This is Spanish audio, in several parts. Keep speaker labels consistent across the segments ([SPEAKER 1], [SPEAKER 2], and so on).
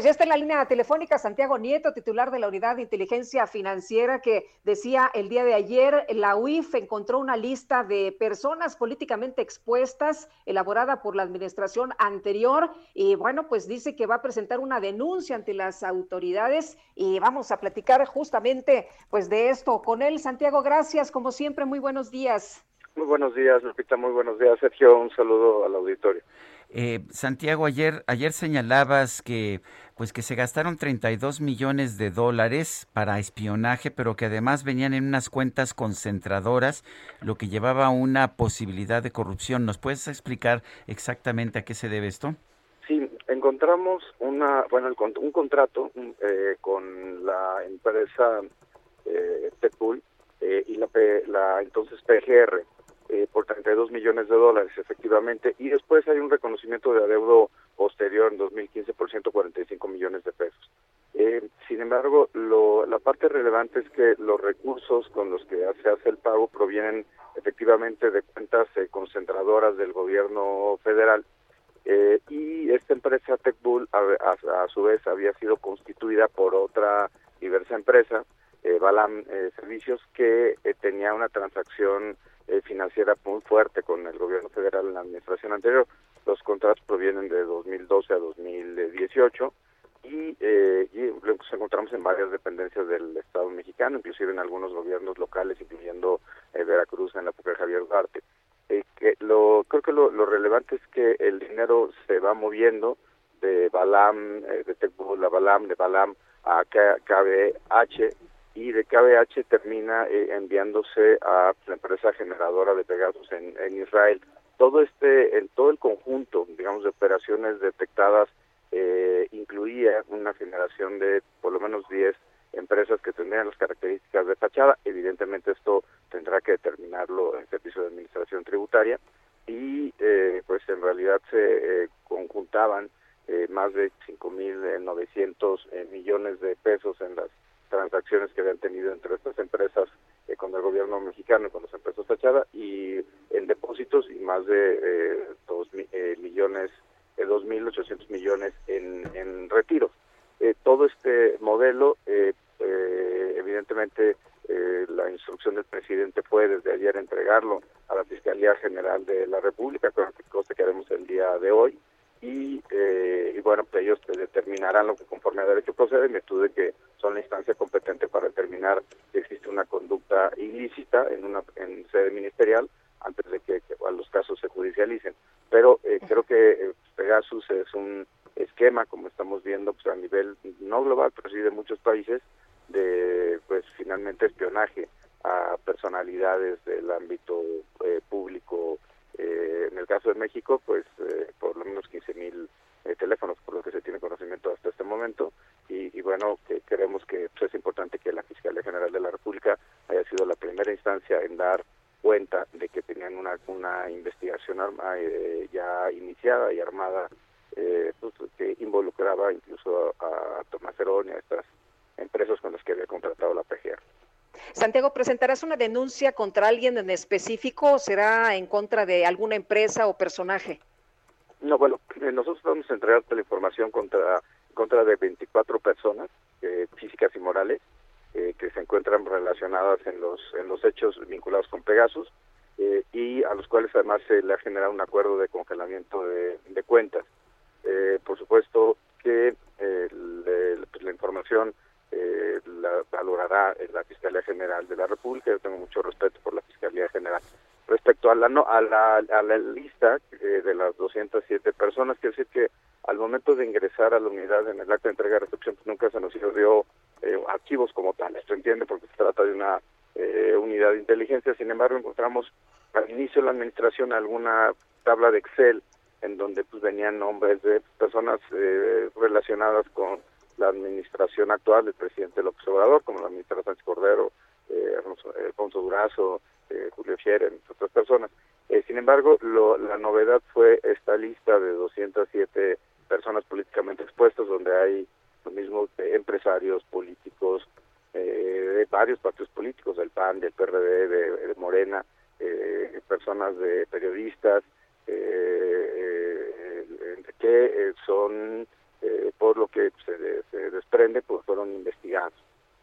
[SPEAKER 1] pues ya está en la línea telefónica Santiago Nieto, titular de la Unidad de Inteligencia Financiera, que decía el día de ayer, la UIF encontró una lista de personas políticamente expuestas elaborada por la administración anterior y bueno, pues dice que va a presentar una denuncia ante las autoridades y vamos a platicar justamente pues de esto con él. Santiago, gracias, como siempre, muy buenos días.
[SPEAKER 2] Muy buenos días, Lupita, muy buenos días, Sergio, un saludo al auditorio.
[SPEAKER 3] Eh, Santiago, ayer, ayer señalabas que, pues que se gastaron 32 millones de dólares para espionaje, pero que además venían en unas cuentas concentradoras, lo que llevaba a una posibilidad de corrupción. ¿Nos puedes explicar exactamente a qué se debe esto?
[SPEAKER 2] Sí, encontramos una, bueno, un contrato eh, con la empresa eh, eh, y la, la entonces PGR eh, por 32 millones de dólares, efectivamente, y después hay un reconocimiento de adeudo posterior en 2015 por 145 millones de pesos. Eh, sin embargo, lo, la parte relevante es que los recursos con los que se hace el pago provienen efectivamente de cuentas eh, concentradoras del gobierno federal eh, y esta empresa TechBull a, a, a, su vez había sido constituida por otra diversa empresa, eh, Balam eh, Servicios, que tenía una transacción eh, financiera muy fuerte con el gobierno federal en la administración anterior. Los contratos provienen de 2012 a 2018 y, eh, y los encontramos en varias dependencias del Estado mexicano, inclusive en algunos gobiernos locales, incluyendo eh, Veracruz en la época de Javier Duarte. Eh, que lo, creo que lo, lo, relevante es que el dinero se va moviendo de Balam, eh, de Tecbul a Balam, de Balam a KBH, y de KBH termina eh, enviándose a la empresa generadora de Pegasus en, Israel. Todo este, en todo el conjunto, digamos, de operaciones detectadas eh, incluía una generación de por lo menos 10 empresas que tendrían las características de fachada. Evidentemente esto tendrá que determinarlo el Servicio de Administración Tributaria y eh, pues en realidad se eh, conjuntaban eh, más de 5.900 eh, millones de pesos en las transacciones que habían tenido entre estas empresas eh, con el gobierno mexicano y con las empresas Fachada y en depósitos y más de eh, dos eh, millones, eh, dos mil ochocientos millones en, en retiros. Eh, todo este modelo, eh, eh, evidentemente, eh, la instrucción del presidente fue desde ayer entregarlo a la Fiscalía General de la República, cosa que haremos el día de hoy y, eh, y bueno, pues ellos determinarán lo que conforme a derecho procede en virtud de que son la instancia competente para determinar si existe ilícita en una en sede ministerial antes de que, que los casos se judicialicen. Pero eh, creo que eh, Pegasus es un esquema, como estamos viendo, pues a nivel no global, pero sí de muchos países, de pues finalmente espionaje a personalidades del ámbito eh, público eh, en el caso de México, pues eh, por lo menos 15 mil eh, teléfonos, por lo que se tiene conocimiento hasta este momento. Y, y bueno, que creemos que pues, es importante que la Fiscalía General de la República haya sido la primera instancia en dar cuenta de que tenían una, una investigación arma, eh, ya iniciada y armada pues, que involucraba incluso a, a Tomás Herón y a estas empresas con las que había contratado la PGR.
[SPEAKER 1] Santiago, ¿presentarás una denuncia contra alguien en específico o será en contra de alguna empresa o personaje?
[SPEAKER 2] No, bueno, eh, nosotros vamos a entregar la información contra, contra de 24 personas, eh, físicas y morales, eh, que se encuentran relacionadas en los, en los hechos vinculados con Pegasus eh, y a los cuales además se le ha generado un acuerdo de congelamiento de, de cuentas. por supuesto que le, pues la información eh, la valorará la Fiscalía General de la República. Yo tengo mucho respeto por la Fiscalía General. Respecto a la, no, a la, a la lista eh, de las 207 personas, quiero decir que al momento de ingresar a la unidad en el acto de entrega de recepción, pues nunca se nos dio eh, archivos como tales, ¿se entiende? Porque se trata de una eh, unidad de inteligencia. Sin embargo, encontramos al inicio de la administración alguna tabla de Excel en donde pues venían nombres de personas eh, relacionadas con la administración actual del presidente López Obrador, como la ministra Sánchez Cordero, eh, Alfonso Durazo, eh, Julio Scherer, otras personas. Eh, sin embargo, lo, la novedad fue esta lista de 207 personas políticamente expuestas, donde hay los mismos empresarios políticos eh, de varios partidos políticos, del PAN, del PRD, de, Morena, eh, personas de periodistas, que son, por lo que se, se desprende, pues fueron investigados.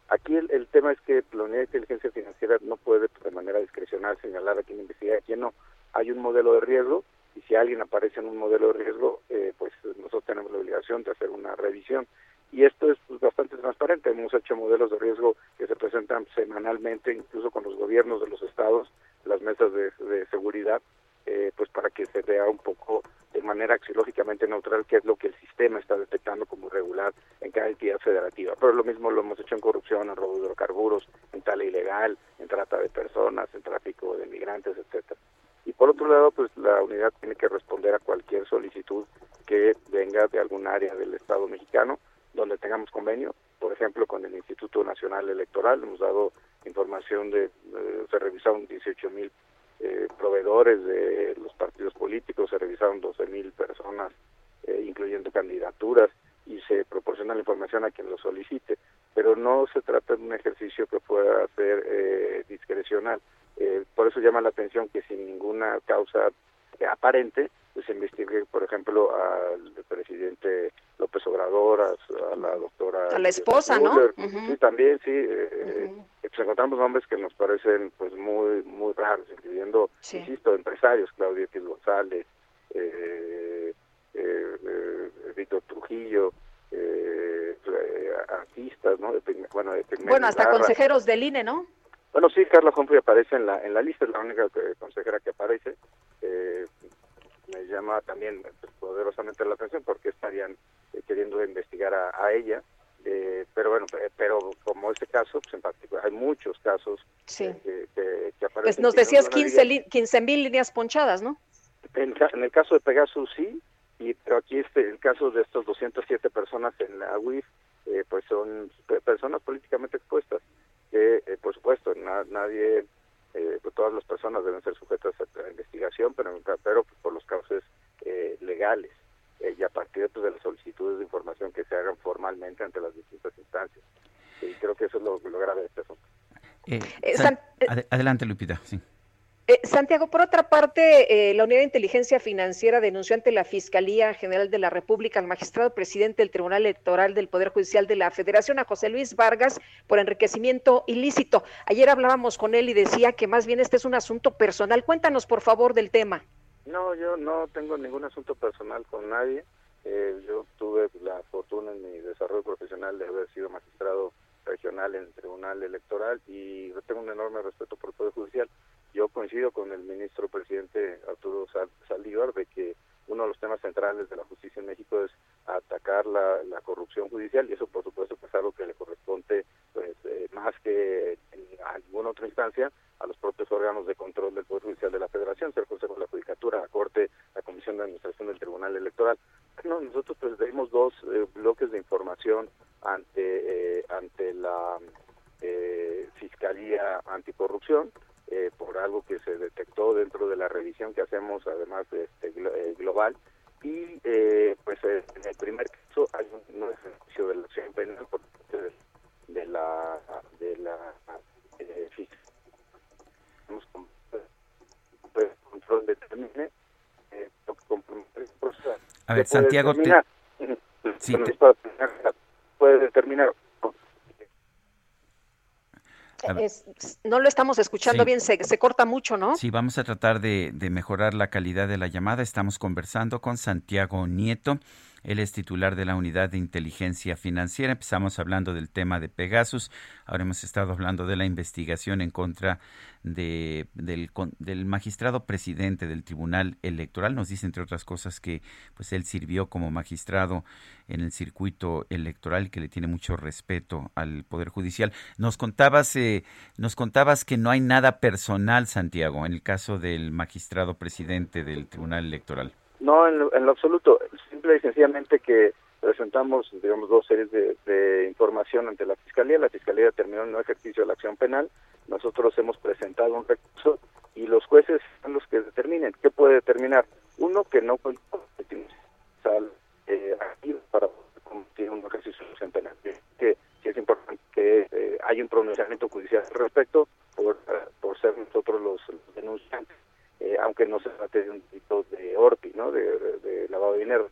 [SPEAKER 2] Aquí el, el, tema es que la unidad de inteligencia financiera no puede de manera discrecional señalar a quién investiga y a quién no. Hay un modelo de riesgo y si alguien aparece en un modelo de riesgo, eh, pues nosotros tenemos la obligación de hacer una revisión. Y esto es pues, bastante transparente. Hemos hecho modelos de riesgo que se presentan semanalmente, incluso con los gobiernos de los estados, las mesas de seguridad, eh, pues para que se vea un poco de manera axiológicamente neutral qué es lo que el sistema está detectando como irregular en cada entidad federativa. Pero lo mismo lo hemos hecho en corrupción, en robo de hidrocarburos, en tala ilegal, en trata de personas, en tráfico de migrantes, etcétera. Y por otro lado, pues la unidad tiene que responder a cualquier solicitud que venga de algún área del Estado mexicano donde tengamos convenio, por ejemplo, con el Instituto Nacional Electoral, hemos dado información de, eh, se revisaron 18 mil eh, proveedores de los partidos políticos, se revisaron 12 mil personas, eh, incluyendo candidaturas, y se proporciona la información a quien lo solicite. Pero no se trata de un ejercicio que pueda ser eh, discrecional. por eso llama la atención que sin ninguna causa aparente pues, se investigue, por ejemplo, al presidente López Obrador, a, la doctora...
[SPEAKER 1] A la esposa, ¿no?
[SPEAKER 2] Sí, también, sí. Uh pues encontramos nombres que nos parecen pues muy muy raros, incluyendo, insisto, empresarios, Claudio X González, eh, eh, eh, Víctor Trujillo, eh, artistas, ¿no? bueno,
[SPEAKER 1] bueno, hasta consejeros del INE, ¿no?
[SPEAKER 2] Bueno, sí, Carla Humphrey aparece en la en la lista, es la única consejera que aparece. me llama también poderosamente la atención porque estarían queriendo investigar a ella eh, pero bueno, eh, pero como este caso, pues en particular hay muchos casos que, que, aparecen.
[SPEAKER 1] Pues nos decías 15 mil líneas ponchadas, ¿no?
[SPEAKER 2] En, el caso de Pegasus sí, y pero aquí este el caso de estos 207 personas en la UIF, eh, pues son personas políticamente expuestas, que por supuesto nadie, pues todas las personas deben ser sujetas a la investigación, pero, pero por los casos legales. Eh, y a partir pues, de las solicitudes de información que se hagan formalmente ante las distintas instancias. Y creo que eso es lo, grave de este asunto.
[SPEAKER 3] Eh, eh, adelante, Lupita. Sí.
[SPEAKER 1] Santiago, por otra parte, la Unidad de Inteligencia Financiera denunció ante la Fiscalía General de la República al magistrado presidente del Tribunal Electoral del Poder Judicial de la Federación, a José Luis Vargas, por enriquecimiento ilícito. Ayer hablábamos con él y decía que más bien este es un asunto personal. Cuéntanos, por favor, del tema.
[SPEAKER 2] No, yo no tengo ningún asunto personal con nadie. Eh, yo tuve la fortuna en mi desarrollo profesional de haber sido magistrado regional en el Tribunal Electoral y tengo un enorme respeto por el Poder Judicial. Yo coincido con el ministro presidente Arturo Saldívar de que uno de los temas centrales de la justicia en México es atacar la, corrupción judicial y eso por supuesto es algo que le corresponde pues eh, más que en, a ninguna otra instancia a los propios órganos de control del Poder Judicial de la Federación, el Consejo de la Judicatura, la Corte, la Comisión de Administración del Tribunal Electoral. No, nosotros pues dimos dos eh, bloques de información ante, eh, ante la eh, Fiscalía Anticorrupción, por algo que se detectó dentro de la revisión que hacemos además este, global y pues en el primer caso hay un, ejercicio de la acción penal por parte de, la de la eh, control determine eh,
[SPEAKER 3] a ver, Santiago, te...
[SPEAKER 2] sí, determinar
[SPEAKER 1] no lo estamos escuchando bien, se, se, corta mucho, ¿no?
[SPEAKER 3] Sí, vamos a tratar de, de, mejorar la calidad de la llamada. Estamos conversando con Santiago Nieto. Él es titular de la Unidad de Inteligencia Financiera. Empezamos hablando del tema de Pegasus. Ahora hemos estado hablando de la investigación en contra de, del, del, magistrado presidente del Tribunal Electoral. Nos dice, entre otras cosas, que pues él sirvió como magistrado en el circuito electoral que le tiene mucho respeto al Poder Judicial. Nos contabas, eh, nos contabas que no hay nada personal, Santiago, en el caso del magistrado presidente del Tribunal Electoral.
[SPEAKER 2] No, en lo, absoluto. Simple y sencillamente que presentamos, digamos, dos series de, información ante la Fiscalía. La Fiscalía terminó en un ejercicio de la acción penal. Nosotros hemos presentado un recurso y los jueces son los que determinen. ¿Qué puede determinar? Uno, que no puede eh, para cometer un ejercicio de acción penal. Que, es importante que eh, haya un pronunciamiento judicial al respecto por, por ser nosotros los denunciantes. Eh, aunque no se trate de un delito de ORPI, ¿no? de, lavado de dinero, de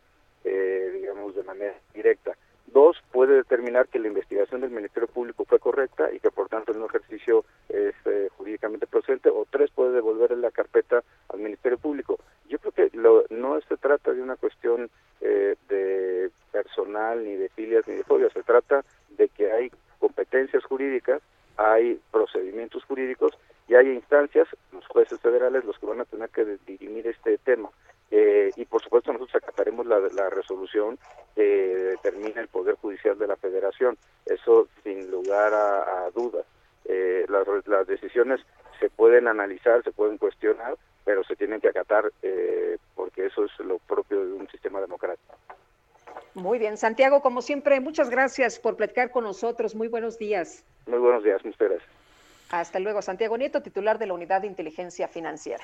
[SPEAKER 2] manera directa. Dos, puede determinar que la investigación del Ministerio Público fue correcta y que por tanto el ejercicio es eh, jurídicamente procedente. O tres, puede devolver la carpeta al Ministerio Público. Yo creo que no se trata de una cuestión de personal, ni de filias, ni de fobias. Se trata de que hay competencias jurídicas, hay procedimientos jurídicos y hay instancias, los jueces federales, los que van a tener que dirimir este tema. Eh, y por supuesto nosotros acataremos la, la resolución que determina el Poder Judicial de la Federación. Eso sin lugar a, dudas. Eh, las, las, decisiones se pueden analizar, se pueden cuestionar, pero se tienen que acatar eh, porque eso es lo propio de un sistema democrático.
[SPEAKER 1] Muy bien, Santiago, como siempre, muchas gracias por platicar con nosotros. Muy buenos días.
[SPEAKER 2] Muy buenos días, muchas gracias.
[SPEAKER 1] Hasta luego, Santiago Nieto, titular de la Unidad de Inteligencia Financiera.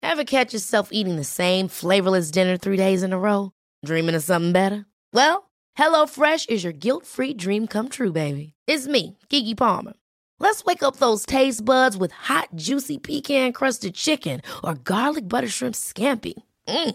[SPEAKER 4] Ever catch yourself eating the same flavorless dinner three days in a row? Dreaming of something better? Well, HelloFresh is your guilt-free dream come true, baby. It's me, Kiki Palmer. Let's wake up those taste buds with hot, juicy pecan-crusted chicken or garlic butter shrimp scampi. Mm.